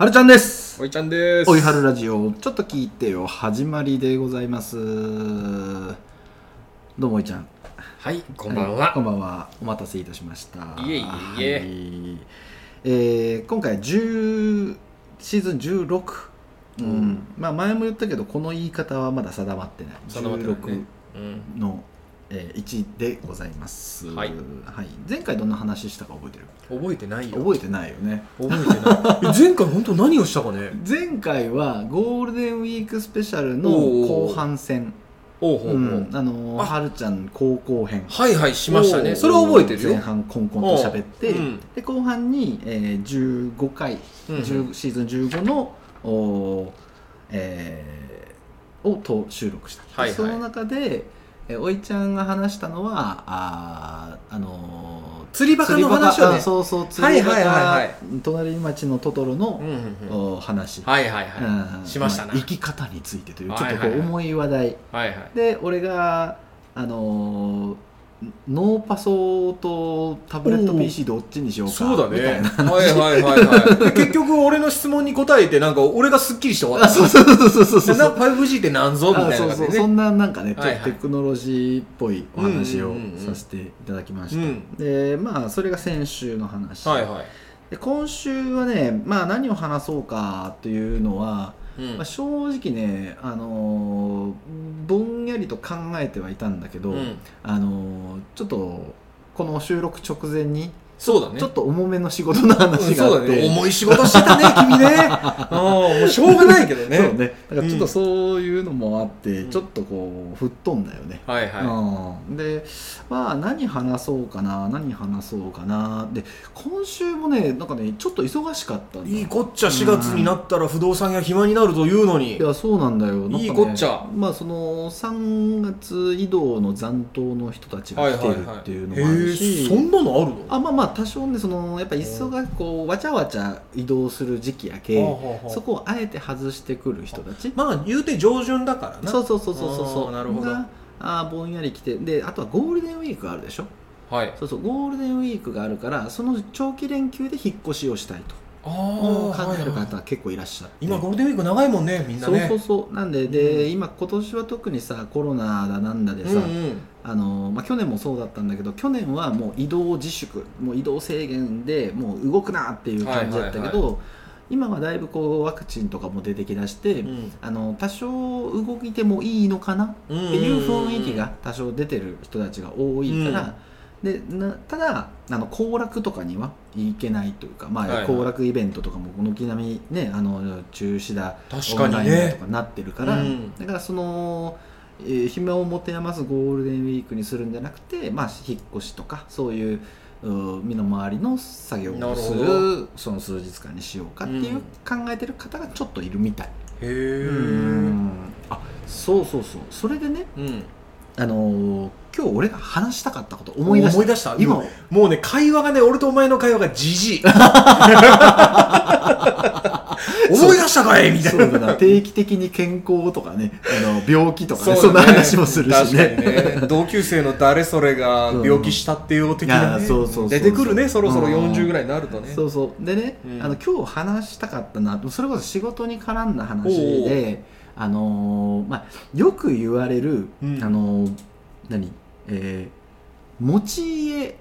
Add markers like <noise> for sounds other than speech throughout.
はるちゃんです。おいちゃんです。おいはるラジオ。ちょっと聞いてよ。始まりでございます。どうもおいちゃん。はいこんばんは、いこんばんは。お待たせいたしました。いえいえいえ。はい。えー今回10シーズン16うん、うん。まあ前も言ったけどこの言い方はまだ定まってない。定まってないね。16うん。の、えー1でございます。はい。はい、前回どんな話したか覚えてる？覚えてないよ。覚えてないよね。覚えてない。え前回本当何をしたかね？<laughs> 前回はゴールデンウィークスペシャルの後半戦。おうほうほう、うん。あのーあ。はるちゃん高校編。はいはいしましたをねそれは覚えてるよ。前半コンコンと喋って、おううん。で後半に、えー、15回、うんうん。10シーズン15のおー、えーをと収録した、はいはい。その中で、えーおいちゃんが話したのはあーあのー釣りバカの話をね。あそうそう釣りバカ、はいはい。はいはい隣町のトトロのう、んうんうん。お話、はいはいはうん。いしましたな。あ生き方についてというちょっとこはいはいはい。う重い話題、はいはい。で俺があのーノーパソとタブレット PC どっちにしようかそうだね。な。はいはいはいはい。で結局俺の質問に答えてなんか俺がすっきりして終わあった。そうそうそうそうそうそうな 5G って何ぞ？みたいなあそうそうそんななんかねはいはい。とテクノロジーっぽいお話をうんうんうんうんさせていただきました、うんでまあそれが先週の話、はいはいで今週はねまあ何を話そうかというのは、うん。まあ、正直ねあのーぼんやりと考えてはいたんだけど、うん。あのーちょっとこの収録直前にそうだね。ちょっと重めの仕事の話があって、ね。重い仕事してたね <laughs> 君ね。しょうがないけどね。<laughs> そうね。だからちょっとそういうのもあって、うん。ちょっとこう吹っ飛んだよね、はいはうん、でまあ何話そうかな何話そうかな。で今週もねなんかねちょっと忙しかったいいいこっちゃ4月になったら不動産屋暇になるというのに。いやそうなんだよ。ねいいこっちゃ。まあその3月移動の残党の人たちが来てるっていうのもあるし、へえそんなのあるの？あまあまあ多少ねそのやっぱ忙がこうわちゃわちゃ移動する時期やけ、そこをあえて外してくる人たちまあ言うて上旬だからな。そうそうそうそうそうなるほど。があーぼんやり来てであとはゴールデンウィークがあるでしょ？はい。そうそうゴールデンウィークがあるからその長期連休で引っ越しをしたいとあ考あえる方は結構いらっしゃって。今ゴールデンウィーク長いもんねみんなね。そうそうそう。なんでで、うん。今今年は特にさコロナだなんだでさ、うんうん。あのまあ、去年もそうだったんだけど去年はもう移動自粛もう移動制限でもう動くなっていう感じだったけど、はい今はだいぶこうワクチンとかも出てきだして、うん。あの多少動いてもいいのかなっていう雰囲気が多少出てる人たちが多いから、でなただあの行楽とかには行けないというか、まあはいはい。行楽イベントとかも軒並みねあの中止だ確かにオンラインだとねかなってるから、うん。だからその、えー暇を持て余すゴールデンウィークにするんじゃなくて、まあ、引っ越しとかそういうう身の回りの作業をすなるるその数日間にしようかっていううん。考えてる方がちょっといるみたい。へうん。えあそうそうそう。それでね、うん。あのー今日俺が話したかったこと思い出した。思い出した？今。もうもうね会話がね俺とお前の会話がじじい。<laughs> 思い出したかいみたいな。そうだな。定期的に健康とかねあの病気とかねそそうんな話もするしね。ね。同級生の誰それが <laughs> 病気したっていう的なねそうそうそうそう。出てくるね。そろそろうん。40ぐらいになるとね。そうそう。でね、うん。あの今日話したかったな。それこそ仕事に絡んだ話であのーまあ、よく言われる、うん。あのー何？えー持ち家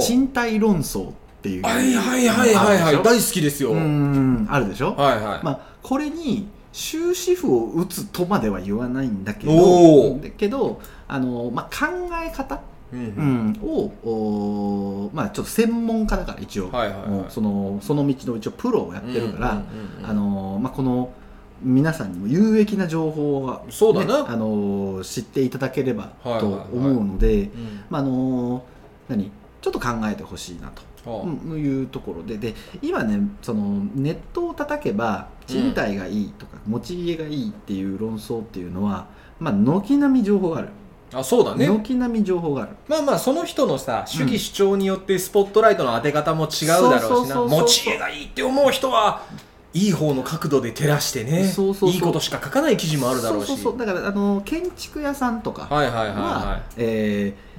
賃貸論争っていう。はいはいはいはいはい。大好きですよ。うはいんあるでしょ、はいまあ、これに終止符を打つとまでは言わないんだけどだけどあの、まあ、考え方、うんうん。をおまあ、ちょっと専門家だから一応、はいはいはい。そのその道の一応プロをやってるから、この皆さんにも有益な情報は、そうだな。ねあの知っていただければと思うので、うん。まああの何？ちょっと考えてほしいなと。いうところで。で今ねそのネットを叩けば賃貸がいいとか、持ち家がいいっていう論争っていうのはまあ軒並み情報がある、あそうだね。軒並み情報がある。まあまあその人のさ主義主張によってスポットライトの当て方も違うだろうしな。持ち家がいいって思う人はいい方の角度で照らしてね。そうそういいことしか書かない記事もあるだろうし。そうそうそう。だからあの建築屋さんとかは、はいはいはい。はえー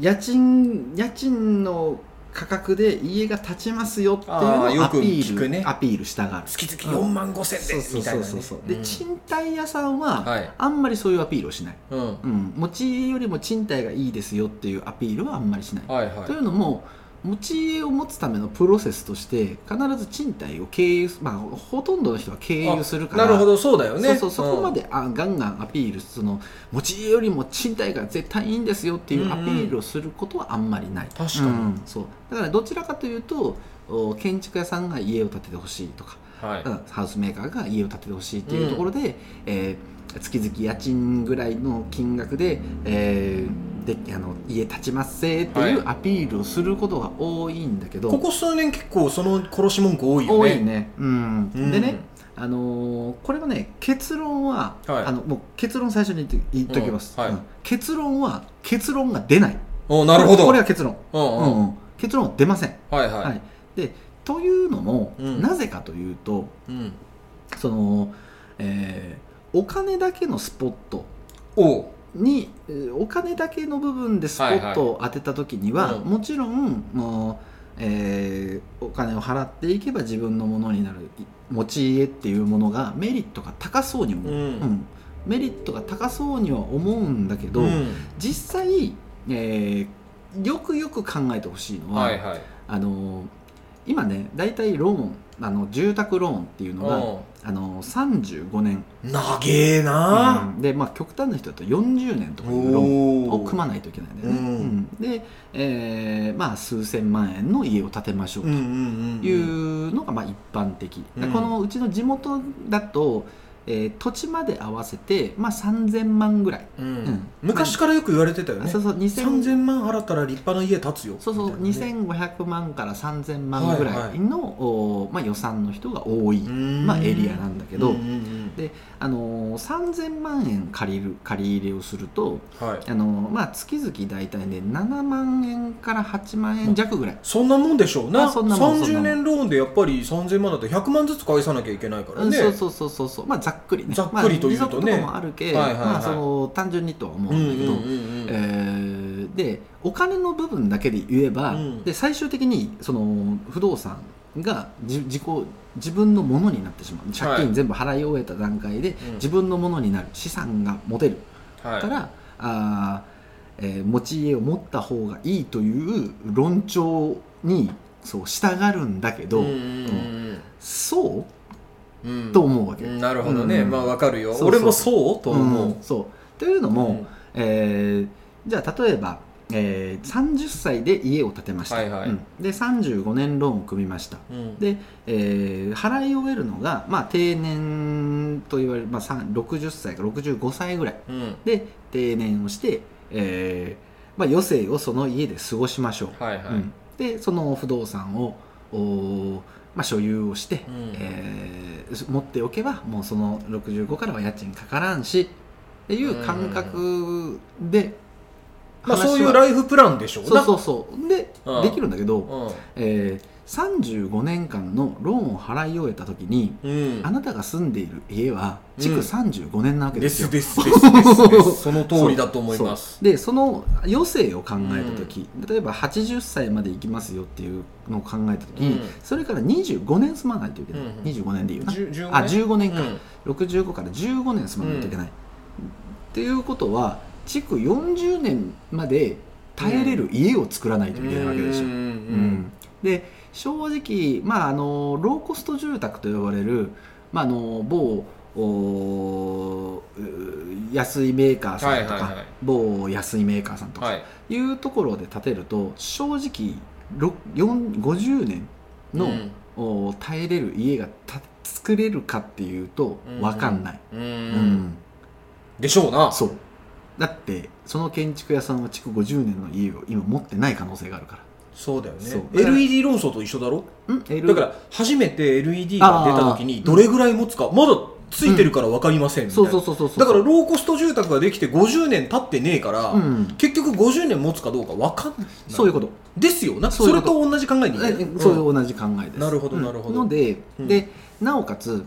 家賃家賃の価格で家が建ちますよっていうのをアピール、ねアピールしたがる。月々4万5千でみたいなね。そうそう、でうん。賃貸屋さんは、はい。あんまりそういうアピールをしない、うん。うん、持ち家よりも賃貸がいいですよっていうアピールはあんまりしない、はいはい。というのも持ち家を持つためのプロセスとして必ず賃貸を経由すまあほとんどの人は経由するからなるほどそうだよね。そうそうそこまで、あガンガンアピールその持ち家よりも賃貸が絶対いいんですよっていうアピールをすることはあんまりない、確かに。うんそう。だからどちらかというとお建築屋さんが家を建ててほしいとか、うんはい。うんハウスメーカーが家を建ててほしいっていうところで、えー月々家賃ぐらいの金額で,、えーであの家建ちますせっていうアピールをすることが多いんだけど、ここ数年結構その殺し文句多いよね。多いね、うん。うん。でねあのーこれはね結論は、はい。あのもう結論最初に言って言っときます、うんはい。うん。結論は結論が出ない。おなるほど。これは結論、うんうん。結論は出ません、はいはい、はい。でというのも、うん。なぜかというとうん、その、えーお金だけのスポットおう。にえーお金だけの部分でスポットを当てた時には、はいはいうん。もちろんもう、えーお金を払っていけば自分のものになるい持ち家っていうものがメリットが高そうに思う、うん。メリットが高そうには思うんだけど、うん。実際、えーよくよく考えてほしいのは、はいはい。あの今ね大体ローンあの住宅ローンっていうのがうあの35年、ん長えな。うん。で、まあ、極端な人だと40年とかおいうローンおを組まないといけないんだよね、うん。うん。で、えーまあ、数千万円の家を建てましょうというのがまあ一般的、このうちの地元だと、えー土地まで合わせて、まあ、3000万ぐらい、うん。うん。昔からよく言われてたよね。そうそう。2000 3000万払ったら立派な家建つよ。そうそう。ね。2500万から3000万ぐらいの、おまあ、予算の人が多い、うん。まあ、エリアなんだけど、うんうんうん。であのー3000万円借りる借り入れをすると、はい。あのーまあ、月々大体ね7万円から8万円弱ぐらい、そんなもんでしょうな。あそんなもんそんな30もん。年ローンでやっぱり3000万だと100万ずつ返さなきゃいけないからね。そうそうそうそうそう。まあざっくりね。ざっくりというとね。まあ、もあるけ、はいはいはい。まあ、その単純にとは思うんだけど、うんうんうんうん。えーでお金の部分だけで言えば、うん。で最終的にその不動産がじ自己自分のものになってしまう。借はい。金全部払い終えた段階で、うん。自分のものになる。資産が持てる。はい。から、あーえー持ち家を持った方がいいという論調にそう従うんだけど、うそうと思うわけ、うんなるほどね、うん。まあわかるよ。俺もそうと思う、うん。そう。というのも、えーじゃあ例えば、えー30歳で家を建てました、はいはい。うん。で35年ローンを組みました。うん。うんで、えー払い終えるのが、まあ、定年と言われる、まあ、さん60歳から65歳ぐらい。うん。で定年をして、えーまあ、余生をその家で過ごしましょう、はいはい、うん。でその不動産をおーまあ、所有をして、うん。えー持っておけばもうその65からは家賃かからんしっていう感覚で、まあ、そういうライフプランでしょそうそうそう。で、うん。できるんだけど、うえー35年間のローンを払い終えた時に、ん、うん。あなたが住んでいる家は築うん。35年なわけでですよ、すですですですです。<laughs> その通りだと思います。そう。でその余生を考えた時、例えば80歳まで行きますよっていうのを考えた時に、うん。それから25年住まないといけない、うん25年でいうな。じゅ15あ15年か、うん。65から15年住まないといけない、っていうことは築40年まで耐えれる家を作らないといけないわけでしょ、うんうん。うん。で正直、まあ、あのローコスト住宅と呼ばれる、まあ、あの某安いメーカーさんとか、某安いメーカーさんとかはい。いうところで建てると正直ろ4 50年の、うん。お耐えれる家がた作れるかっていうとうん。分かんない、うん。うん。でしょうな。そう。だってその建築屋さんは築50年の家を今持ってない可能性があるかそうだよね。LED 論争と一緒だろ？だから初めて LED が出た時にどれぐらい持つかまだついてるから分かりませんみたいな。そうそうそうそうそう。だからローコスト住宅ができて50年経ってねえから、うん。結局50年持つかどうか分かんない。そういうこと。ですよな。それと同じ考えにえそういう同じ考えです。なるほどうんなるほど。ので,、うん。でなおかつ、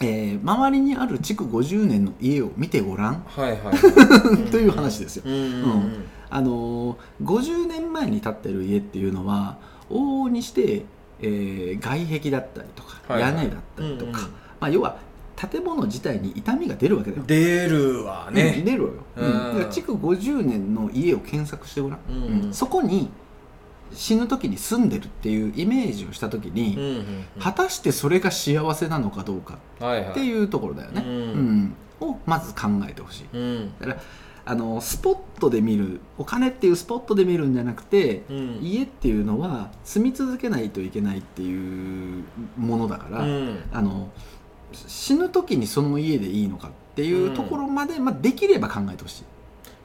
えー周りにある築50年の家を見てごらん。はいはい、はい、<laughs> という話ですよ。うんあのー50年前に建ってる家っていうのは往々にして、えー外壁だったりとか、はいはい。屋根だったりとか、うんうん。まあ、要は建物自体に傷みが出るわけだよ。出るわうんね、出るわよ、うん。うん。だから築50年の家を検索してごらん、うんうん。そこに死ぬ時に住んでるっていうイメージをした時に、うんうんうん。果たしてそれが幸せなのかどうかはいはいっていうところだよね、うんうん。をまず考えてほしい。うん。だからあのスポットで見るお金っていうスポットで見るんじゃなくて、うん。家っていうのは住み続けないといけないっていうものだから、うん。あの死ぬ時にその家でいいのかっていうところまで、まあ、できれば考えてほしい、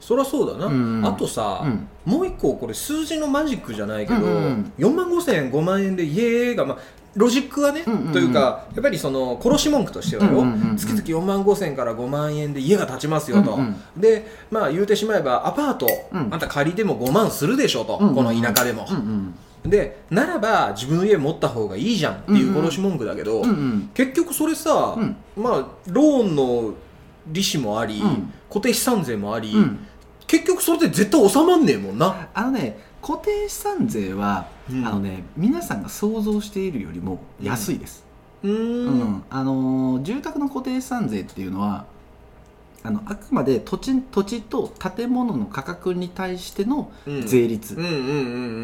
そりゃそうだな、うんあとさ、うん。もう一個これ数字のマジックじゃないけど、うんうん4万5千円5万円で家が、まあ、ロジックはね、うんうんうん。というかやっぱりその殺し文句としてはよ、うんうんうんうん。月々4万5千から5万円で家が建ちますよと、うんうんでまあ言うてしまえばアパート、うん。あんた借りても5万するでしょと、うんうんこの田舎でも、うんうんでならば自分の家持った方がいいじゃんっていう殺し文句だけど、うんうん。結局それさ、うん。まあローンの利子もあり、うん。固定資産税もあり、うん。結局それで絶対収まんねえもんな。あのね固定資産税は、うん。あのね皆さんが想像しているよりも安いです、うーうん。んあのー住宅の固定資産税っていうのはあのあくまで土地土地と建物の価格に対してのうん。税率、うんうんうん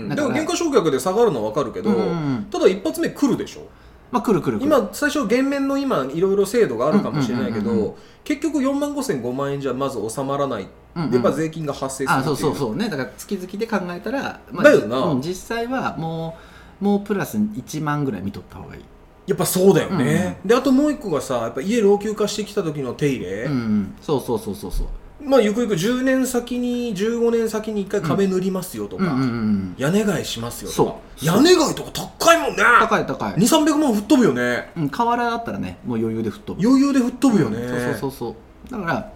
うん。だからでも減価償却で下がるのは分かるけど、うんうんうん。ただ一発目来るでしょまあ来る来る今最初減免の今いろいろ制度があるかもしれないけうんうんうんうんど結局4万5千5万円じゃまず収まらない、うんうん。やっぱ税金が発生するそうそうそうね。だから月々で考えたら、だよな。うん実際はもうもうプラス1万ぐらい見とった方がいい、やっぱそうだよね、であともう一個がさやっぱ家老朽化してきた時の手入れ、うんうん、そうそうそうそうそうまあゆくゆく10年先に15年先に1回壁塗りますよとか、うんうんうん屋根替えしますよとか。そう。屋根替えとか高いもんね。高い高い、2300万吹っ飛ぶよね。うん、瓦だったらねもう余裕で吹っ飛ぶ。余裕で吹っ飛ぶよね、うんそうそうそうそう。だから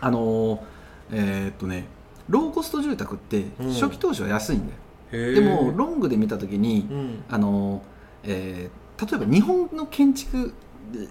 あのーえーっとねローコスト住宅ってうん。初期投資は安いんだよ、でもロングで見た時に、うん。あのーえー例えば日本の建築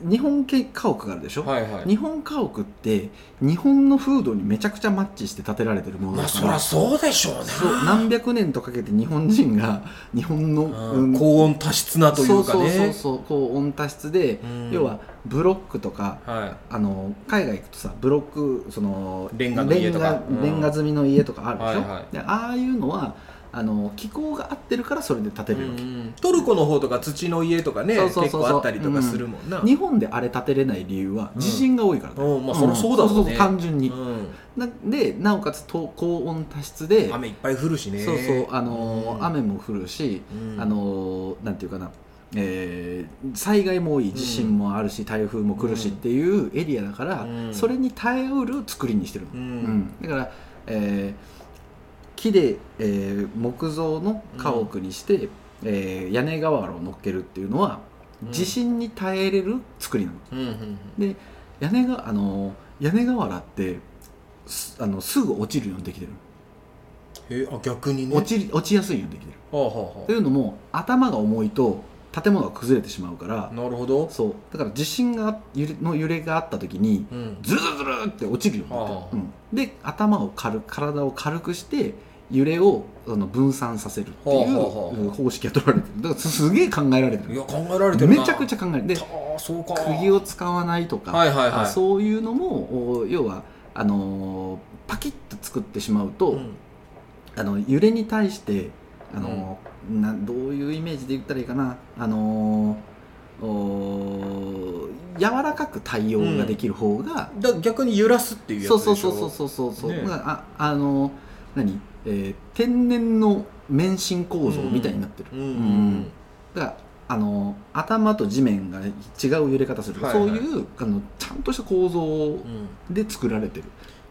日本家家屋があるでしょ、はいはい。日本家屋って日本の風土にめちゃくちゃマッチして建てられてるものまあだから、そりゃそうでしょうね。何百年とかけて日本人が日本の、うん高温多湿なというかね。そうそうそうそう高温多湿で、うん。要はブロックとかはあの海外行くとさブロックそのレンガレンガ積みの家とかあるでしょ、はいはい。でああいうのはあの気候が合ってるからそれで建てるわけ、トルコの方とか土の家とかね結構あったりとかするもんな、日本であれ建てれない理由はうん。地震が多いからだ、うんまあそそうだもんね。単純に、うん。なでなおかつと高温多湿で雨いっぱい降るしね。そうそうあの雨も降るし、うん。あのーなんていうかな、えー災害も多い地震もあるし、台風も来るしっていうエリアだから、うん。それに耐えうる作りにしてるの、うん。うん。だから、えー木で、えー木造の家屋にして、えー屋根瓦を乗っけるっていうのは、うん。地震に耐えれる作りなの。うんうんで屋根があのー屋根瓦ってすあのすぐ落ちるようにできてるへあ逆にね。落ちり落ちやすいようにできてる。はあはというのも頭が重いと建物が崩れてしまうからあなるほど、そう。だから地震が揺れの揺れがあった時にうん、ズルズルズルって落ちるようになってうん。で頭を軽体を軽くして揺れをあの分散させるっていう方式が取られてる。だからすすげえ考えられてる。いや考えられてるな。めちゃくちゃ考えてる。でああそうか。釘を使わないとか、はいはいはい。あそういうのもお要はあのーパキッと作ってしまうと、うん。あの揺れに対してあの、なんどういうイメージで言ったらいいかな。あのお柔らかく対応ができる方が、だ逆に揺らすっていうやつそうでしょ？そうそうそうそうそうそう、ねああの何、えー天然の免震構造みたいになってる、うんうんうん。だからあの頭と地面が違う揺れ方する、はいはい。そういうあのちゃんとした構造うん。で作られてる、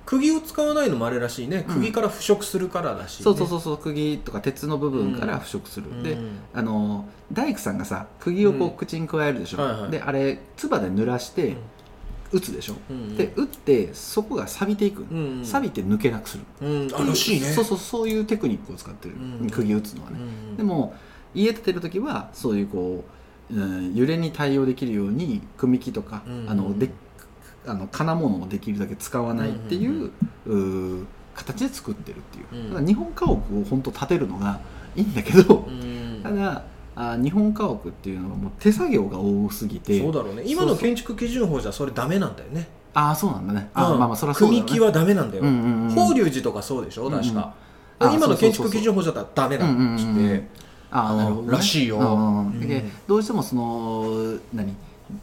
釘を使わないのもあれらしいね。うん。釘から腐食するからだし、ね。そうそうそうそう釘とか鉄の部分から腐食する、でうん。あの大工さんがさ釘をこううん。口に加えるでしょ、はいはい。であれ唾で濡らして打つでしょ、うんで打ってそこが錆びていく、うんうん。錆びて抜けなくする。うん。あらしいね。そうそうそういうテクニックを使ってる、うん。釘打つのはね、うんでも家建てる時はそういうこう、うん、揺れに対応できるように組木とか、うんあのであの金物をできるだけ使わないっていう,、うー形で作ってるっていう、うん。だから日本家屋を本当建てるのがいいんだけど、うん。ただあ日本家屋っていうのはもう手作業が多すぎて。そうだろうね。今の建築基準法じゃそれダメなんだよね。ああそうなんだね。あー、うんまあまあそりゃそうだよ、ね、組木はダメなんだよ、うんうんうん法隆寺とかそうでしょ？確か、うんうん。あ今の建築基準法じゃったらダメだっうんうんつうんうん。ああなるほど、ね、らしいよ。うんうん。うん。でどうしてもその何？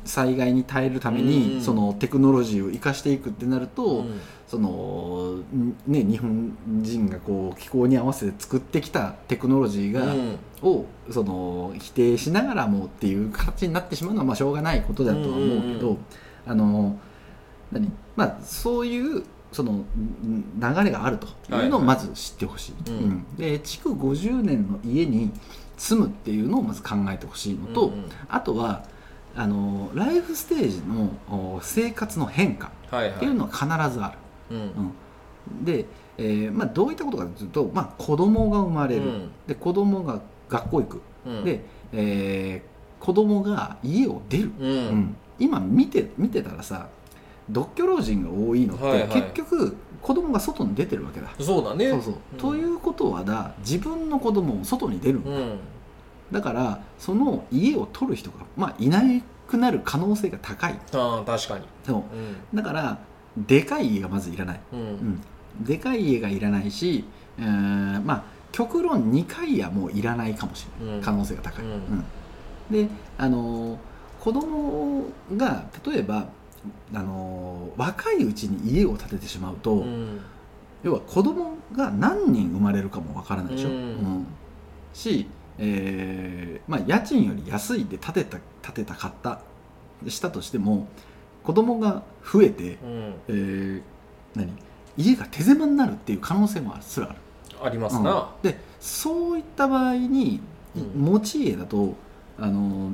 災害に耐えるために、うんそのテクノロジーを生かしていくってなると、うん。そのんね日本人がこう気候に合わせて作ってきたテクノロジーが、うん。をその否定しながらもっていう形になってしまうのはまあしょうがないことだとは思うけど、あの何まあそういうそのん流れがあるというのをまず知ってほしい、で築50年の家に住むっていうのをまず考えてほしいのと、うんうん。あとはあのライフステージのお生活の変化っていうのは必ずある。で、えーまあ、どういったことかというと、まあ、子供が生まれる、うん。で子供が学校行く、うん。で、えー子供が家を出る、うん。うん。今見て見てたらさ独居老人が多いのって、はいはい。結局子供が外に出てるわけだ。そうだね。そうそう。うん。ということはだ自分の子供も外に出るんだ、うんだからその家を取る人が、まあ、いなくなる可能性が高い。ああ確かに。そう。うん。だからでかい家がまずいらない。うん。うん、でかい家がいらないし、えーまあ極論2階家もいらないかもしれない、うん。可能性が高い、うん。うん。であのー子供が例えばあのー若いうちに家を建ててしまうと、うん。要は子供が何人生まれるかもわからないでしょ、うん。し、えーまあ、家賃より安いで建てた建てた買ったしたとしても子供が増えて、うん。えー何？家が手狭になるっていう可能性もすらある、ありますな。うん。でそういった場合に、うん。持ち家だとあの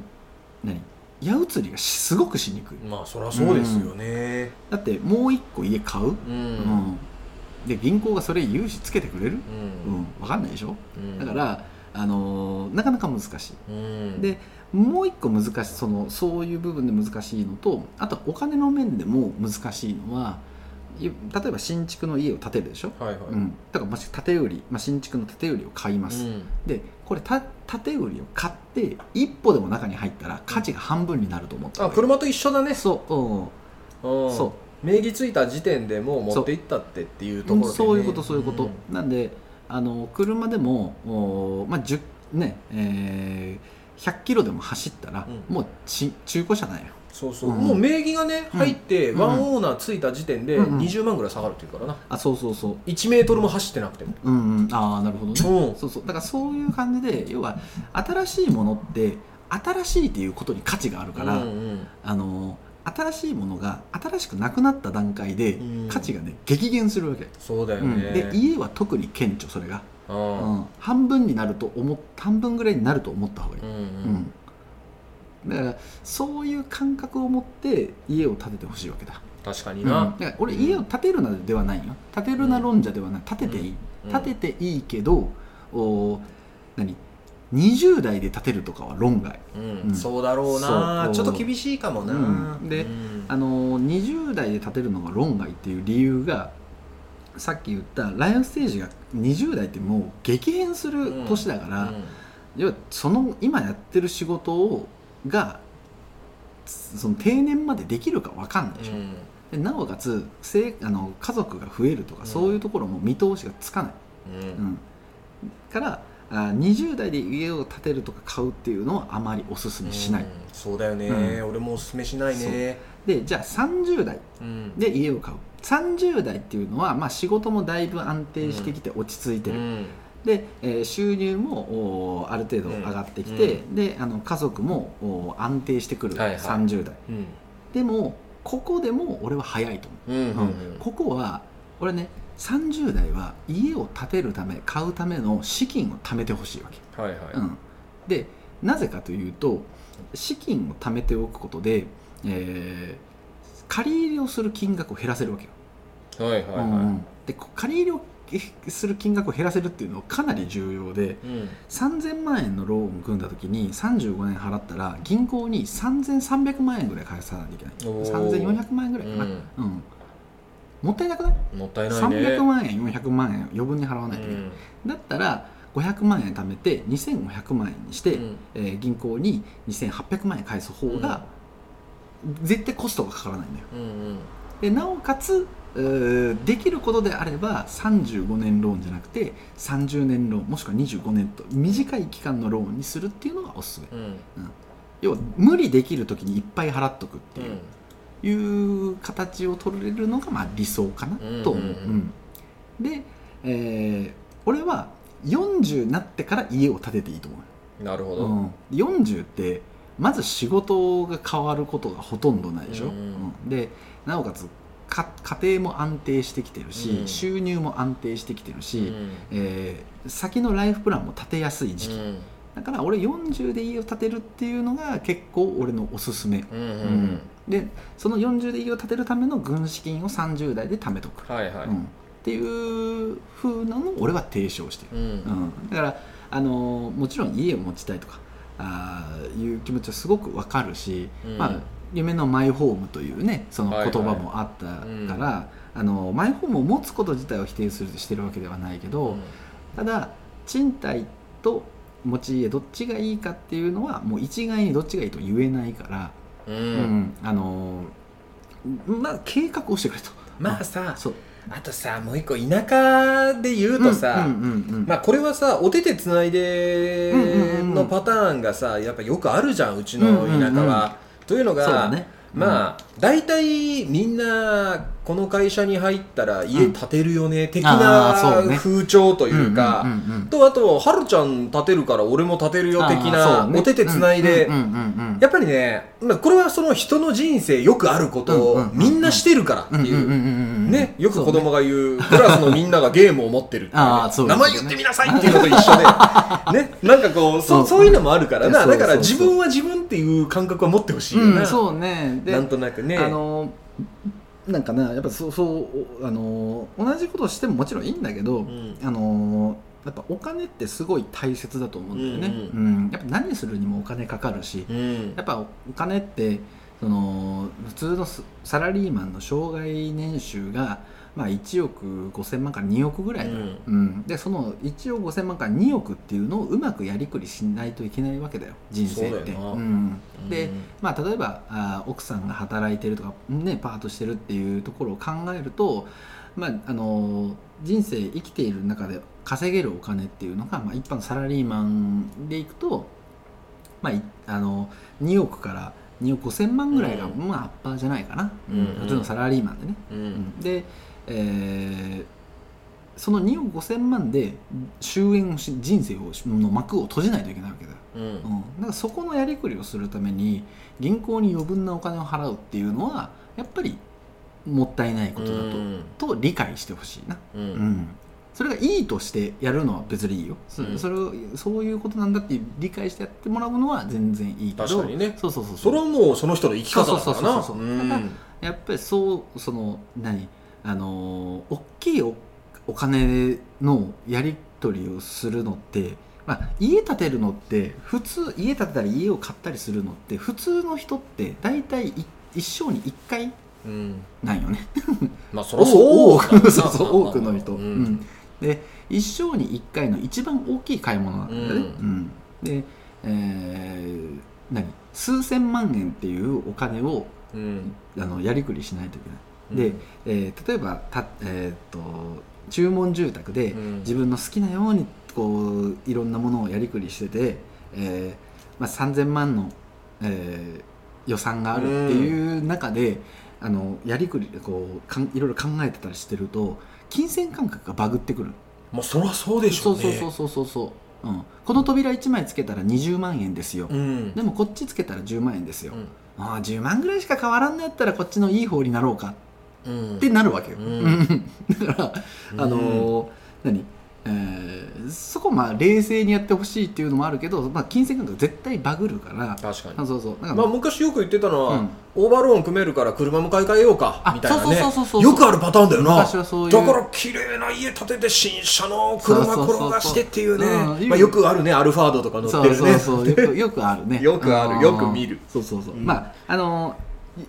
何？家移りがしすごくしにくい。まあそりゃそうですよね。だってもう一個家買う、ううん。んで銀行がそれ融資つけてくれる、ううん。ん分かんないでしょ？うん。だから、あのなかなか難しい。うん。でもう一個難しいそのそういう部分で難しいのとあとはお金の面でも難しいのはい例えば新築の家を建てるでしょ、はいはい。うん、だからもし建て売り、まあ、新築の建て売りを買います、うん。でこれた建て売りを買って一歩でも中に入ったら価値が半分になると思った。あ車と一緒だね。そう、うん。うん。そ名義ついた時点でもう持っていったってっていうところでね。そういうことそういうこと、ん。なんであの車でもおまあ10ねえー、100キロでも走ったら、うん。もうち中古車なんよそうそう、うん。もう名義がねうん入ってうん。ワンオーナーついた時点でうん。うん。20万ぐらい下がるっていうからな。あそうそうそう。1メートルも走ってなくても。うんうん。ああなるほどね、うん。そうそう。だからそういう感じで要は新しいものって新しいっていうことに価値があるから、うんうん。あの新しいものが新しくなくなった段階でうん。価値がね激減するわけ、そうだようん。ね、で家は特に顕著それが、ううん。ん半分になると思っ半分ぐらいになると思った方がいい、うんうん。だからそういう感覚を持って家を建ててほしいわけだ,、うん、確かにな。だ、から俺家を建てるなではないよ。建てるな論者ではない。建てていい、うん。建てていいけどお何？20代で建てるとかは論外。うん。うん。そうだろうな。ちょっと厳しいかもな、うん。でうん。あの20代で建てるのが論外っていう理由がさっき言ったライフステージが20代ってもう激変する年だから、要はその今やってる仕事をがその定年までできるか分かんないでしょ、うん。でなおかつせいあの家族が増えるとか、うん。そういうところも見通しがつかない、うん。うん。からあ20代で家を建てるとか買うっていうのはあまりおすすめしない、うんそうだよね、う俺もおすすめしないね。でじゃあ30代うん。で家を買う。30代っていうのは、まあ、仕事もだいぶ安定してきて落ち着いてる、うん。で、えー収入もおある程度上がってきて、であの家族もお安定してくる、はいはい。30代。うん。でもここでも俺は早いと思う、うんうん。うん。ここは俺ね30代は家を建てるため買うための資金を貯めてほしいわけ、はいはい、うん、でなぜかというと資金を貯めておくことで、えー借り入れをする金額を減らせるわけよ、はいはいはい、うんでこ借り入れをする金額を減らせるっていうのはかなり重要でうん。3000万円のローンを組んだ時に35年払ったら銀行に3300万円ぐらい返さないといけない。おー。3400万円ぐらいかな、うん。うんもったいなくない？もったいないね。300万円400万円余分に払わないといけない、うん。だったら500万円貯めて2500万円にして、うん。えー銀行に2800万円返す方が、絶対コストがかからないんだよ。うんうん。でなおかつできることであれば35年ローンじゃなくて30年ローンもしくは25年と短い期間のローンにするっていうのがおすすめ。うん。要は無理できる時にいっぱい払っとくってう。いう,、んいう形を取れるのがまあ理想かなと。思う、うん。うん。で、えー俺は40になってから家を建てていいと思なるほう、ど。うん、40ってまず仕事が変わることがほとんどないでしょ、うん。うん。でなおかつか家庭も安定してきてるし、うん。収入も安定してきてるし、うん。えー先のライフプランも立てやすい時期、うんだから俺40で家を建てるっていうのが結構俺のおすすめ、うんうんううん。んでその40で家を建てるための軍資金を30代で貯めとく、はいはい。うん、っていう風なのを俺は提唱してる、うん。うん、だから、あのーもちろん家を持ちたいとかあーいう気持ちはすごくわかるし、うん。まあ、夢のマイホームというねそのはいはい言葉もあったから、あのマイホームを持つこと自体を否定するしてるわけではないけど、ただ賃貸と持ち家どっちがいいかっていうのはもう一概にどっちがいいと言えないから、ううんんあのーまあ計画をしてくれと。まあさそう。あとさもう一個田舎で言うとさ、うんうんうんうん。まあこれはさお手手つないでのパターンがさやっぱよくあるじゃんうちの田舎は。うんうん。うんというのがね。まあ大体みんなこの会社に入ったら家建てるよね、的あな風潮というか。とあと、はるちゃん建てるから俺も建てるよ的な、お手手つないで、やっぱりね、まあ、これはその人の人生よくあることをみんなしてるからっていう。ね、よく子供が言う、クラスのみんながゲームを持ってる名前言ってみなさいっていうのと一緒で、<laughs> ね、なんかこう、そう。んそういうのもあるからな、だから自分は自分っていう感覚は持ってほしいよな。うん、そうね。でなんとなくね。あのなんかなやっぱそうそうあの同じことしてももちろんいいんだけど、ん。あのやっぱお金ってすごい大切だと思うんだよね、ううんやっぱ何するにもお金かかるし、うん。やっぱお金ってその普通のスサラリーマンの生涯年収が、まあ、1億5000万から2億ぐらいだ、うん。うん。でその1億5000万から2億っていうのをうまくやりくりしないといけないわけだよ。人生って。そうんでうん。まあ、例えばあー奥さんが働いてるとか、ね、パートしてるっていうところを考えると、まああのー人生生きている中で稼げるお金っていうのが、まあ、一般のサラリーマンでいくと、まあ、いあの2億から2億5000万ぐらいが、うん。まあ、アッパーじゃないかな、うんうん。普通のサラリーマンでね。ううんん。で、えーその2億5000万で終焉をし人生をの幕を閉じないといけないわけだよ。うん。うん、だからそこのやりくりをするために銀行に余分なお金を払うっていうのはやっぱりもったいないことだと,、うん。と理解してほしいな、ううん。んそれがいいとしてやるのは別にいいよ、そうん。それをそういうことなんだって理解してやってもらうのは全然いいけど確かにね。そうそうそうそれはもうその人の生き方だからな。やっぱりそうその何？あのー大きいおお金のやり取りをするのって、まあ、家建てるのって普通家建てたり家を買ったりするのって普通の人って大体い一生に1回うんなんよね。まあそりゃそう。多くそうそう多くの人、ううん。んで一生に1回の一番大きい買い物なんだよね、うん。うん。で、えー何？数千万円っていうお金をうん。あのやりくりしないといけない、で、えー例えばた、えーっと注文住宅でうん。自分の好きなようにこういろんなものをやりくりしてて、えーまあ、3000万の、えー予算があるっていう中で、あのやりくりこうかんいろいろ考えてたりしてると金銭感覚がバグってくる。まあそりゃそうでしょううそうそうそうそうそう、うん、この扉1枚つけたら20万円ですよ、うん。でもこっちつけたら10万円ですよ、うん。ああ10万ぐらいしか変わらんのやったらこっちのいい方になろうかうんってなるわけよ、<laughs> だから、あのー何、えーそこまあ冷静にやってほしいっていうのもあるけど、まあ、金銭感覚絶対バグるから。確かに。あそうそう。だから、まあ昔よく言ってたのは、うん。オーバーローン組めるから車も買い替えようかあみたいなね。よくあるパターンだよな。そういう。だから綺麗な家建てて新車の車転がしてっていうね。うんまあ、よくあるねアルファードとか乗ってるね。そうそうそうよくあるね。<laughs> よくあるうんよく見る。そうそうそう、うん。まああのー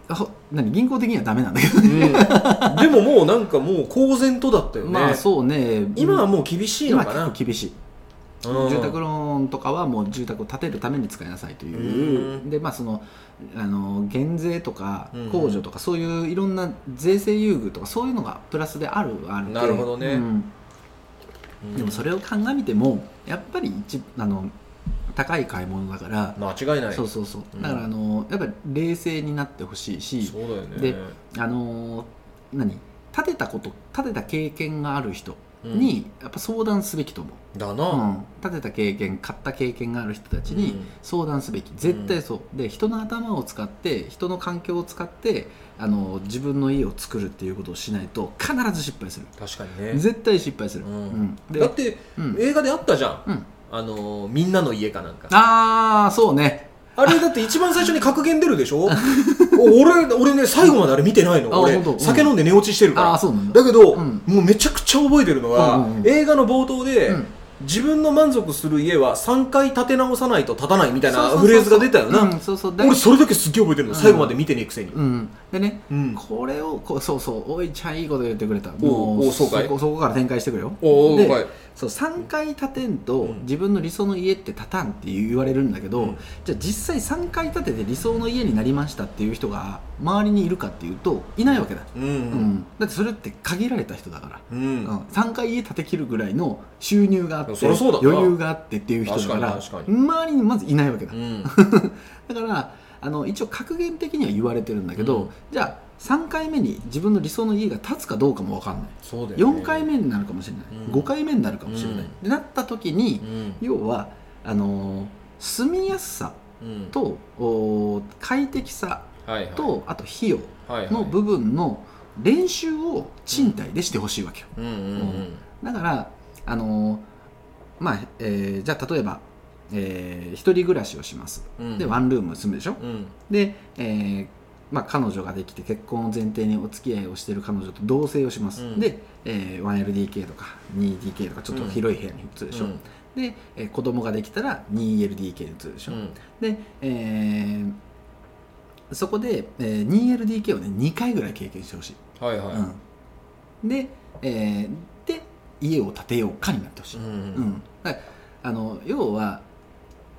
あ何銀行的にはダメなんだけどうん、でももうなんかもう公然とだったよね、まあそうね。今はもう厳しいの今かな厳しい。うん。住宅ローンとかはもう住宅を建てるために使いなさいという。うん。でまあそのあの減税とかうん。控除とかそういういろんな税制優遇とかそういうのがプラスであるはあるなるほどね。うんうん。でもそれを鑑みてもやっぱり一あの高い買い物だから。間違いない。そうそうそう。うん。だからあのやっぱり冷静になってほしいし。そうだよね。であの何？建てたこと建てた経験がある人にやっぱ相談すべきと思う、だな、うん、建てた経験買った経験がある人たちにうん。相談すべき、絶対そう。で人の頭を使って人の環境を使ってあの自分の家を作るっていうことをしないと必ず失敗する。確かにね、絶対失敗する、うん。うん。でだって、うん。映画であったじゃん、うんあのーみんなの家かなんか。ああそうね。あれだって一番最初に格言出るでしょ？お <laughs> 俺俺ね最後まであれ見てないの。俺うん。酒飲んで寝落ちしてるから。ああそうなんだ。だけど、うん。もうめちゃくちゃ覚えてるのは、うんうんうん映画の冒頭で、うん。自分の満足する家は3回建て直さないと建たないみたいなフレーズが出たよな、うん、そうそう。だ俺それだけすっげえ覚えてるの、うん最後まで見てねえくせに、うん、でね、うん。これをこうそうそう。おいちゃんいいこと言ってくれた。おもおそうかい。こそこから展開してくれよ。おおではいそう3回建てんと、うん。自分の理想の家って建たんって言われるんだけど、うん。じゃあ実際3回建てて理想の家になりましたっていう人が周りにいるかっていうといないわけだ、うんうん。だってそれって限られた人だから、うん、うん。3回家建て切るぐらいの収入があって余裕があってっていう人だから周りにまずいないわけだ、うん。<laughs> だからあの一応格言的には言われてるんだけど、うん。じゃあ3回目に自分の理想の家が建つかどうかも分かんない。そうだよね。4回目になるかもしれない、うん。5回目になるかもしれない、うん。でなった時にうん。要はあのー住みやすさうん。とおー快適さはいはい。とあと費用の部分の練習を賃貸でしてほしいわけよ。うんうん。うん。だからあのーまあ、えーじゃあ例えば、えー一人暮らしをします、うん。でワンルーム住むでしょ、うん。で、えーまあ、彼女ができて結婚を前提にお付き合いをしている彼女と同棲をします、うん。で、えー 1LDK とか 2DK とかちょっと広い部屋に移るでしょ、うん。で、えー子供ができたら 2LDK に移るでしょ、うん。で、えーそこで、えー 2LDK をね2回ぐらい経験してほしい、はいはい。うん、で,、えーで家を建てようかになってほしい、うんうん。あの要は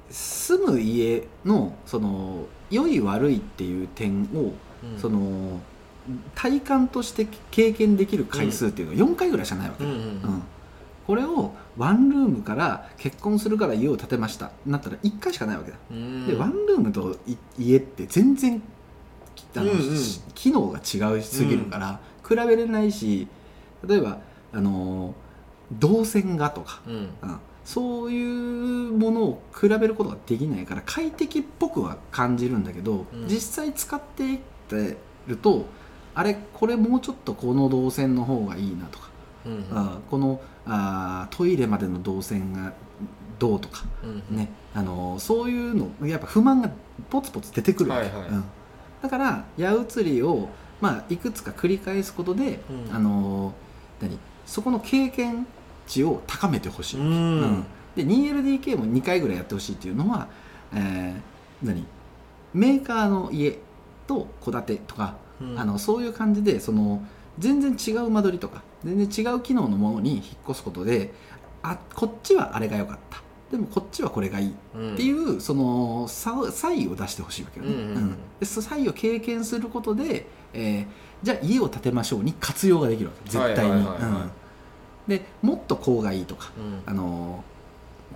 住む家のその良い悪いっていう点を、うん。その体感として経験できる回数っていうのが4回ぐらいしかないわけ。だ、うんうん。うん。これをワンルームから結婚するから家を建てました。なったら1回しかないわけだ、うん。でワンルームとい家って全然あの、うんうん。し機能が違いすぎるから、比べれないし例えばあの動線がとか、うん。うんそういうものを比べることができないから快適っぽくは感じるんだけど、うん。実際使っていってるとあれこれもうちょっとこの動線の方がいいなとか、うんあこのあトイレまでの動線がどうとか、うんねあのそういうのやっぱ不満がポツポツ出てくるわけ、はいはい。うん。だから矢移りを、まあ、いくつか繰り返すことで、うん。あの何？そこの経験値を高めてほしい、うん。うん。で 2LDK も2回ぐらいやってほしいっていうのは、えー何？メーカーの家と戸建てとか、うん。あのそういう感じでその全然違う間取りとか全然違う機能のものに引っ越すことであこっちはあれが良かった。でもこっちはこれがいいうんっていうその差差異を出してほしいわけよね、うんうんうん。で差異を経験することで、えーじゃあ家を建てましょうに活用ができるわけ絶対に、はいはいはいはい。うんでもっとこうがいいとかうん。あの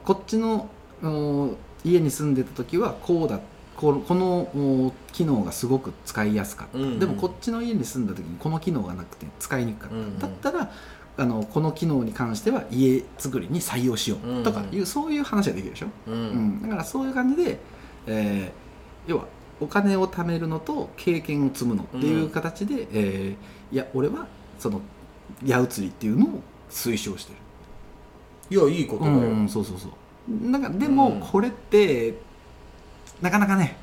こっちのお家に住んでた時はこうだここのお機能がすごく使いやすかった、うんうん。でもこっちの家に住んだ時にこの機能がなくて使いにくかった、うんうん。だったらあのこの機能に関しては家作りに採用しよう。とかいう、うんそういう話ができるでしょ、ううん。んだからそういう感じで、えー要はお金を貯めるのと経験を積むのっていう形で、えーいや俺はその矢移りっていうのを推奨してる。いやいいことだよ、うん、そうそうそう。なんかでもうん。これって、なかなかね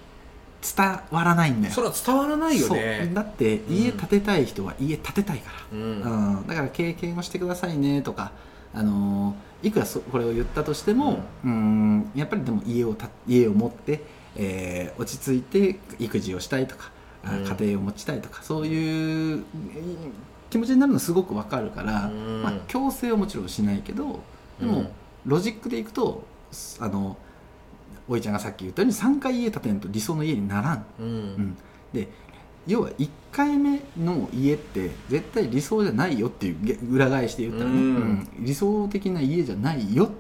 伝わらないんだよ。それは伝わらないよね。だって家建てたい人は家建てたいかうん。ら、うん。だから経験をしてくださいねとかあのーいくらそこれを言ったとしても、うん、やっぱりでも家をた家を持って、えー落ち着いて育児をしたいとかあうん。家庭を持ちたいとかそういう気持ちになるのはすごくわかるから、うん。まあ、強制はもちろんしないけどでも、ロジックでいくとあのおいちゃんがさっき言ったように3回家建てんと理想の家にならん、うん、うん、で要は1回目の家って絶対理想じゃないよっていうげ裏返して言ったらね、うん。うん。理想的な家じゃないようん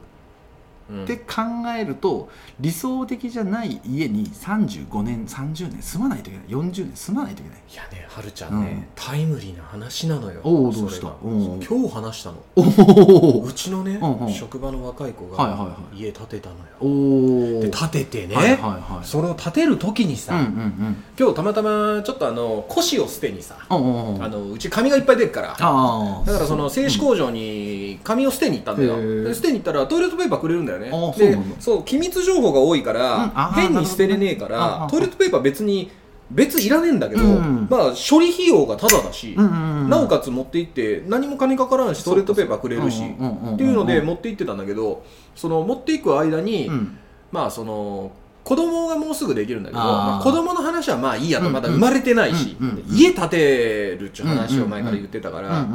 って考えると理想的じゃない家に35年30年住まないといけない。40年住まないといけない。いやねはるちゃんね、タイムリーな話なのよ。おうどうした？それが。おう今日話したの。おうちのね、うんうん。職場の若い子はいはいはが家建てたのよ、おおで建ててね、はいはいはい。それを建てる時にさ、うんうんうん。今日たまたまちょっとあの腰を捨てにさ、おうおうおうあのうち紙がいっぱい出るから。ああだからその製紙工場に紙を捨てに行ったんだよ、へー。で捨てに行ったらトイレットペーパーくれるんだよね。でそう機密情報が多いから、変に捨てれねえからトイレットペーパー別に別いらねえんだけど、うん。まあ処理費用がタダだし、なおかつ持って行って何も金かからんしトイレットペーパーくれるしっていうので持って行ってたんだけどその持っていく間に、うん。まあその子供がもうすぐできるんだけどまあ、子供の話はまあいいやと、うんまだ生まれてないし、家建てるっていう話を前から言ってたから、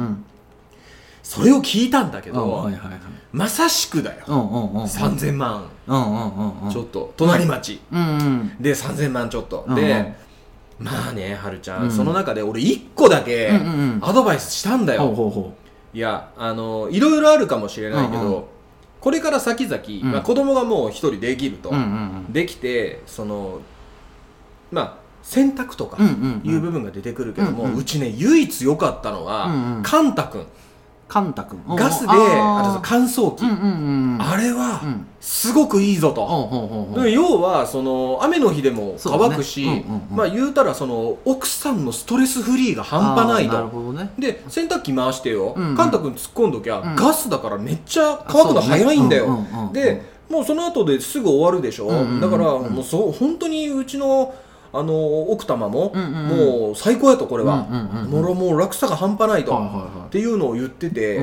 それを聞いたんだけど、はいはいはい。まさしくだよ、うんうんうん3000万。うんうんうんうん。ちょっと隣町、うんうん。で3000万ちょっと、うんでまあねはるちゃん、うん。その中で俺1個だけうんうんうん。アドバイスしたんだよ、ほうほうほいやあのいろいろあるかもしれないけど、うんうんこれから先々、うん。まあ、子供がもう一人できると、ううんうん。できてそのまあ洗濯とかうんうんうん。いう部分が出てくるけども、うんうん。うちね唯一良かったのは、うんうん。カンタ君カンタ君。ガスでああとー乾燥機、うんうんうん。あれはうん。すごくいいぞと、要はその雨の日でも乾くし、そうねうんうんうん。まあ言うたらその奥さんのストレスフリーが半端ないと。ね。で洗濯機回してよ、うんうん。カンタ君突っ込んどきゃ、うん。ガスだからめっちゃ乾くの早いんだよ、でもうその後ですぐ終わるでしょ、うんうんうん。だからもうそう本当にうちのあの奥多摩も、もう最高やとこれは、もろもう落差が半端ないと、っていうのを言ってて、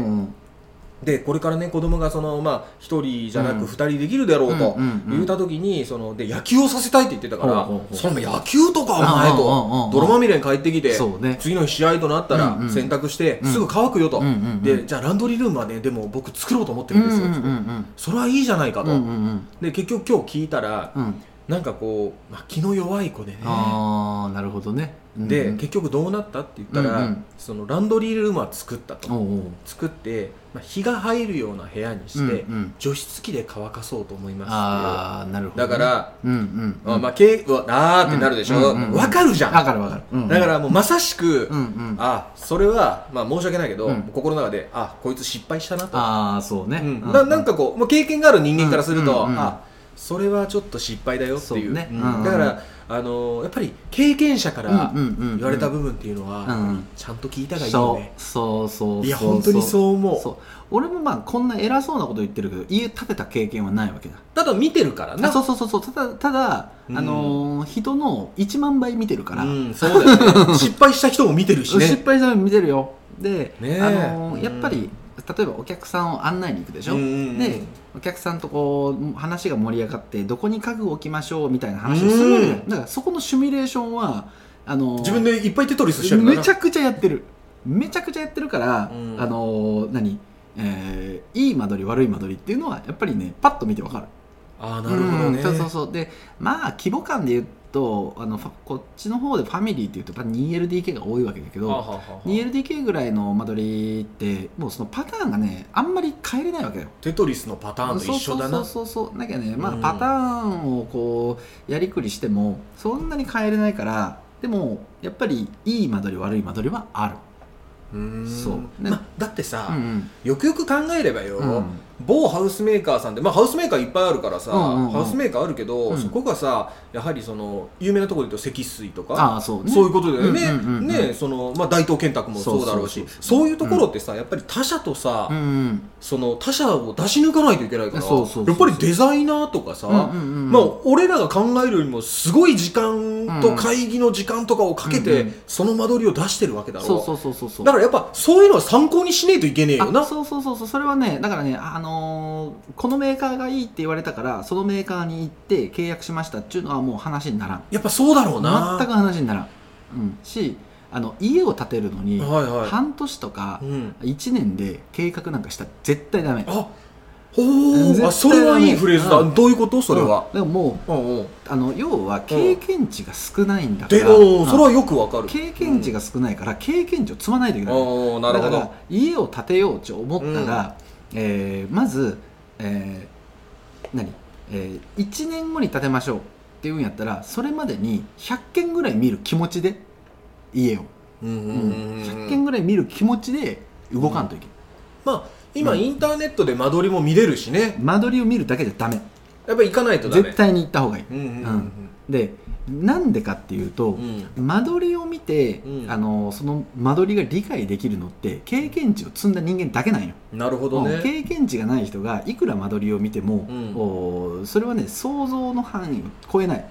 でこれからね子供がそのまあ一人じゃなうん。く二人できるだろうと言った時にそので野球をさせたいって言ってたから、その野球とかお前と泥まみれに帰ってきて次の日試合となったら洗濯してうん。すぐ乾くよと、でじゃあランドリールームはねでも僕作ろうと思ってるんですよ、それはいいじゃないかと、で結局今日聞いたらうんなんかこう、まあ、気の弱い子でね。ああなるほどね。で、うん結局どうなったって言ったら、うんうん。そのランドリールームは作ったと、作って、まあ、日が入るような部屋にして、うんうん。除湿機で乾かそうと思いますああなるほどね。だから、うんうん。あまあ、けうわあーってなるでしょ、うんうんうん。わかるじゃん、わかるわかる。うんうん。だからもうまさしく、うんうん。あそれは、まあ、申し訳ないけど、うん。心の中であこいつ失敗したなと、ああそうね。うん。うななんかこう、もう経験がある人間からすると、うんうんうん。あそれはちょっと失敗だよっていうね。うん。だから、あのーやっぱり経験者から言われた部分っていうのは、ちゃんと聞いた方がいいそう。よね、そうそういや本当にそう思う。そう。俺もまあこんな偉そうなこと言ってるけど家建てた経験はないわけだ。ただ見てるからな。あそうそうそうそう。ただただ、うん。あのー人の1万倍見てるから、うん、そうだよね。失敗した人も見てるしね。<laughs> 失敗したの見てるよ。で、ねえ。あのやっぱり例えばお客さんを案内に行くでしょ、うんうんうんでお客さんとこう話が盛り上がってどこに家具を置きましょうみたいな話をするわけだだからそこのシミュレーションはあのー自分でいっぱいテトリスしてるめちゃくちゃやってる。めちゃくちゃやってるから、うん。あのー何、えーいい間取り悪い間取りっていうのはやっぱりねパッと見てわかるああなるほどね、うんそうそうそう。でまあ規模感で言うとあのこっちの方でファミリーっていうとやっぱ 2LDK が多いわけだけど、はあはあはあ 2LDK ぐらいの間取りってもうそのパターンがねあんまり変えれないわけよ。テトリスのパターンと一緒だな。そうそうそうだけどね、まあうんパターンをこうやりくりしてもそんなに変えれないからでもやっぱりいい間取り悪い間取りはある。うーん。そう。ねまあ、だってさ、うん。よくよく考えればよ、うん某ハウスメーカーさんで、まあ、ハウスメーカーいっぱいあるからさ、うんうんうん。ハウスメーカーあるけど、うん。そこがさやはりその有名なところで言うと積水とかああそうね。そういうことだよね,、うんうんうんうん。ねそのまあ、大東建託もそうだろうしそう。そうそうそういうところってさやっぱり他社とさ、うんうん。その他社を出し抜かないといけないからそうそうそうやっぱりデザイナーとかさ、うんうんうんまあ、俺らが考えるよりもすごい時間と会議の時間とかをかけて、うんうんその間取りを出してるわけだろそうそうそうそうそう。だからやっぱそういうのは参考にしねえといけねえよな。あそうそうそうそう。それはねだからねあのーこのメーカーがいいって言われたからそのメーカーに行って契約しましたっていうのはもう話にならん。やっぱそうだろうな。全く話にならん。うん、しあの家を建てるのにはいはい。半年とかうん。1年で計画なんかしたら絶対ダメ。あほう。あそれはいいフレーズだ、うん。どういうこと？それは。うん、でももううんうん。あの要は経験値が少ないんだから、それはよくわかる。経験値が少ないから経験値を積まないといけない、おーなるほだからど家を建てようと思ったら、えーまず、えー何、えー、1年後に建てましょうっていうんやったらそれまでに100件ぐらい見る気持ちで家を、うんうんうんうんうん。100件ぐらい見る気持ちで動かんといけない、まあ今うん。インターネットで間取りも見れるしね。間取りを見るだけじゃダメ。やっぱり行かないと絶対に行った方がいい、うんうんうん。うん。でなんでかっていうと、うん。間取りを見て、うん。あのその間取りが理解できるのって経験値を積んだ人間だけなんよ、なるほどうん。ね経験値がない人がいくら間取りを見ても、うん。おそれはね想像の範囲を超えない、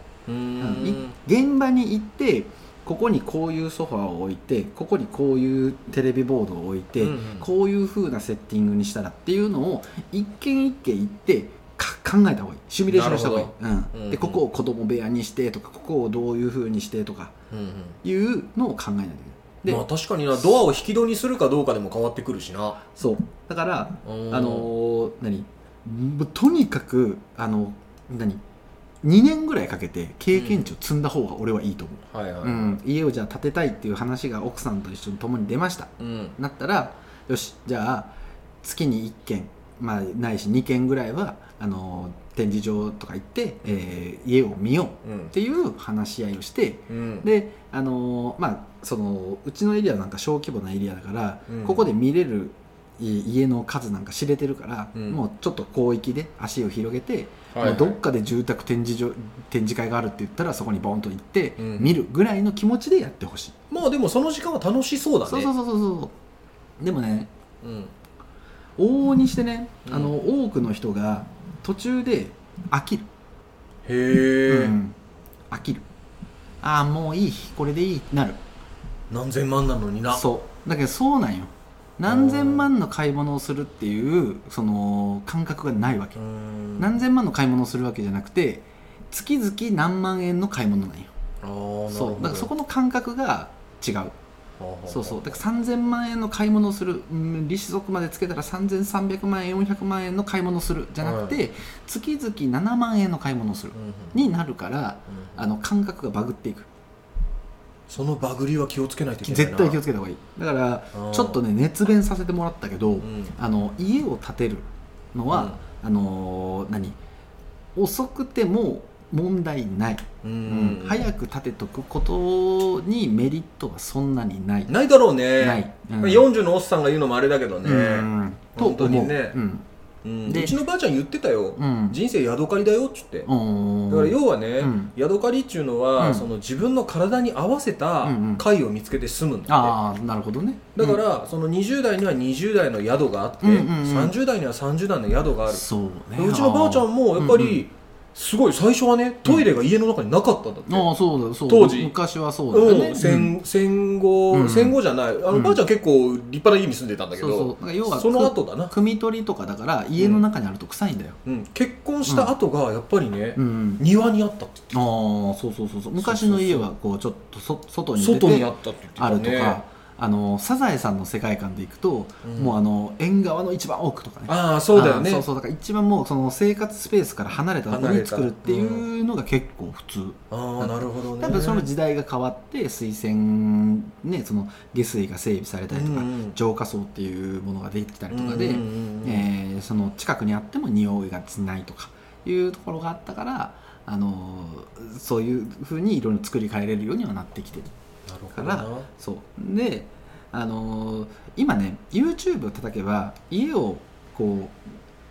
現場に行ってここにこういうソファーを置いてここにこういうテレビボードを置いて、うんうん。こういう風なセッティングにしたらっていうのを一軒一軒行ってか考えた方がいい。シミュレーションした方がいい、なるほど。うん。うんでここを子供部屋にしてとかここをどういう風にしてとかうんうん。いうのを考えないといけない。で、まあ確かにな。ドアを引き戸にするかどうかでも変わってくるしな。そう。だからうん。あのー何？とにかくあの何？2年ぐらいかけて経験値を積んだ方が俺はいいと思う、はいはい。うん。家をじゃあ建てたいっていう話が奥さんと一緒に共に出ました。うん。なったらよしじゃあ月に1軒、まあ、ないし2軒ぐらいはあの展示場とか行って、えー家を見よううんっていう話し合いをしてうん。であのまあそのうちのエリアなんか小規模なエリアだから、うん。ここで見れるい家の数なんか知れてるから、うん。もうちょっと広域で足を広げて、はいはい。もうどっかで住宅展示場展示会があるって言ったらそこにボンと行って、うん。見るぐらいの気持ちでやってほしい、まあでもその時間は楽しそうだね。そうそうそうそうそう。でもねうん往々にしてね、うん。あの多くの人が途中で飽きる、へえ。うん。飽きる。ああもういいこれでいいってなる。何千万なのにな。そう。だけどそうなんよ。何千万の買い物をするっていうその感覚がないわけ、うん。何千万の買い物をするわけじゃなくて月々何万円の買い物なんよ。あそう。だからそこの感覚が違うそうそう。だから3000万円の買い物をする、うん、利子族までつけたら3300万円400万円の買い物をするじゃなくて、月々7万円の買い物をする。うんうん。になるからうんあの感覚がバグっていく。そのバグりは気をつけないといけないな。絶対気をつけた方がいい。だからーちょっとね熱弁させてもらったけど、うん。あの家を建てるのは、あのー何？遅くても問題ない、ううん。早く建てとくことにメリットはそんなにない、ないだろうね。ない。うん。40のおっさんが言うのもあれだけどね。うん。と本当にね。う。ん。でうん。うちのばあちゃん言ってたよ。うん。人生宿借りだよっつって。うん。だから要はね、うん。宿借りっていうのは、うん。その自分の体に合わせたうんうん。会を見つけて住むんだって、ああなるほどね。だから、その20代には20代の宿があって、うんうんうん。30代には30代の宿がある、そうね。でうちのばあちゃんもやっぱり、すごい最初はねトイレが家の中になかったんだって、ああそうだそうだ。当時。昔はそうだよね。うん、戦戦後、うん。戦後じゃない。あの、うん。ばあちゃん結構立派な家に住んでたんだけどそうそう。だから要はその後だな、汲み取りとかだから家の中にあると臭いんだよ、うん、結婚した後がやっぱりね、うん。庭にあったってああそうそうそうそう。昔の家はこうちょっとそ外に言ってた外にあったって言ってたあねるとか、あのサザエさんの世界観でいくと、うん。もうあの縁側の一番奥とかね。ああそうだよね。あそうそう。だから一番もうその生活スペースから離れたところに作るっていうのが結構普通、ああなるほどね。多分その時代が変わって水洗ねその下水が整備されたりとか、うんうん。浄化層っていうものができたりとかで、うんうんうんうん。えーその近くにあっても匂いがしないとかいうところがあったからあのーそういうふうにいろいろ作り変えれるようにはなってきてるからそう。であのー今ね YouTube を叩けば家をこ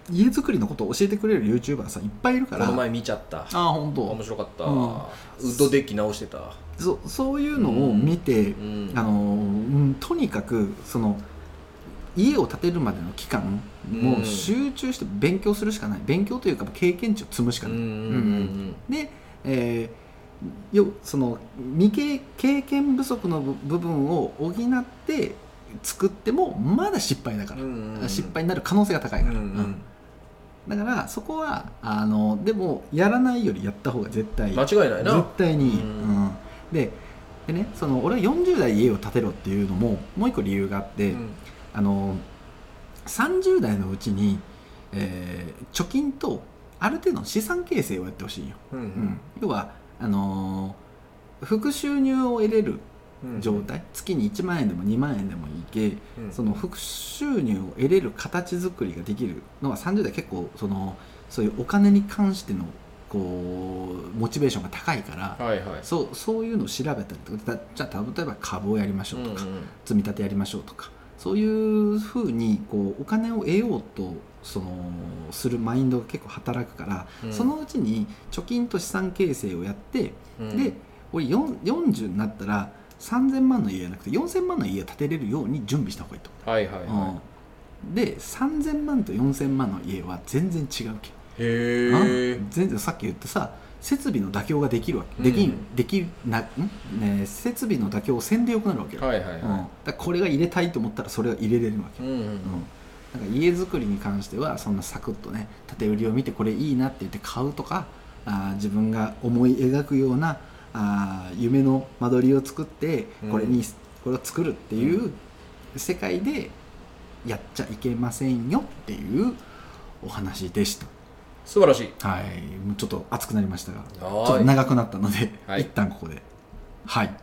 う家作りのことを教えてくれる YouTuber さんいっぱいいるから。この前見ちゃった。ああ本当。面白かった、うん。ウッドデッキ直してた。そそういうのを見て、うん。あのーうんとにかくその家を建てるまでの期間もう集中して勉強するしかない。勉強というか経験値を積むしかない、うん。うんうん。で、えーよその未経経験不足の部部分を補って作ってもまだ失敗だから、うんうんうん。失敗になる可能性が高いから、うんうん。だからそこはあのでもやらないよりやった方が絶対間違いないな。絶対にうん。うん。ででねその俺は40代家を建てろっていうのももう一個理由があって、うん。あの30代のうちに、えー貯金とある程度の資産形成をやってほしいよ、うん。うん。要はあのー副収入を得れるうん。状態、月に1万円でも2万円でもいいけ、うん。その副収入を得れる形作りができるのは30代結構そのそういうお金に関してのこうモチベーションが高いから、はいはい。そうそういうのを調べたりとかだじゃあ例えば株をやりましょうとか、うんうん。積み立てやりましょうとかそういうふうにこうお金を得ようとそのするマインドが結構働くから、うん。そのうちに貯金と資産形成をやって、うん。で俺4 40になったら3000万の家じゃなくて4000万の家を建てれるように準備した方がいいと。はいはいはうん。で3000万と4000万の家は全然違うけ。いへえうん。全然さっき言ったさ設備の妥協ができるわけ、うん。できんできな、ん？ね、設備の妥協をせんでよくなるわけよ、はいはいうん、だこれが入れたいと思ったらそれが入れれるわけ、いうんうんうん、なんか家づくりに関してはそんなサクッとね縦売りを見てこれいいなって言って買うとかあー自分が思い描くようなあー夢の間取りを作ってこれに、これを作るっていう世界でやっちゃいけませんよっていうお話でした素晴らしい。はい。もうちょっと熱くなりましたがちょっと長くなったので、はい。一旦ここで。はい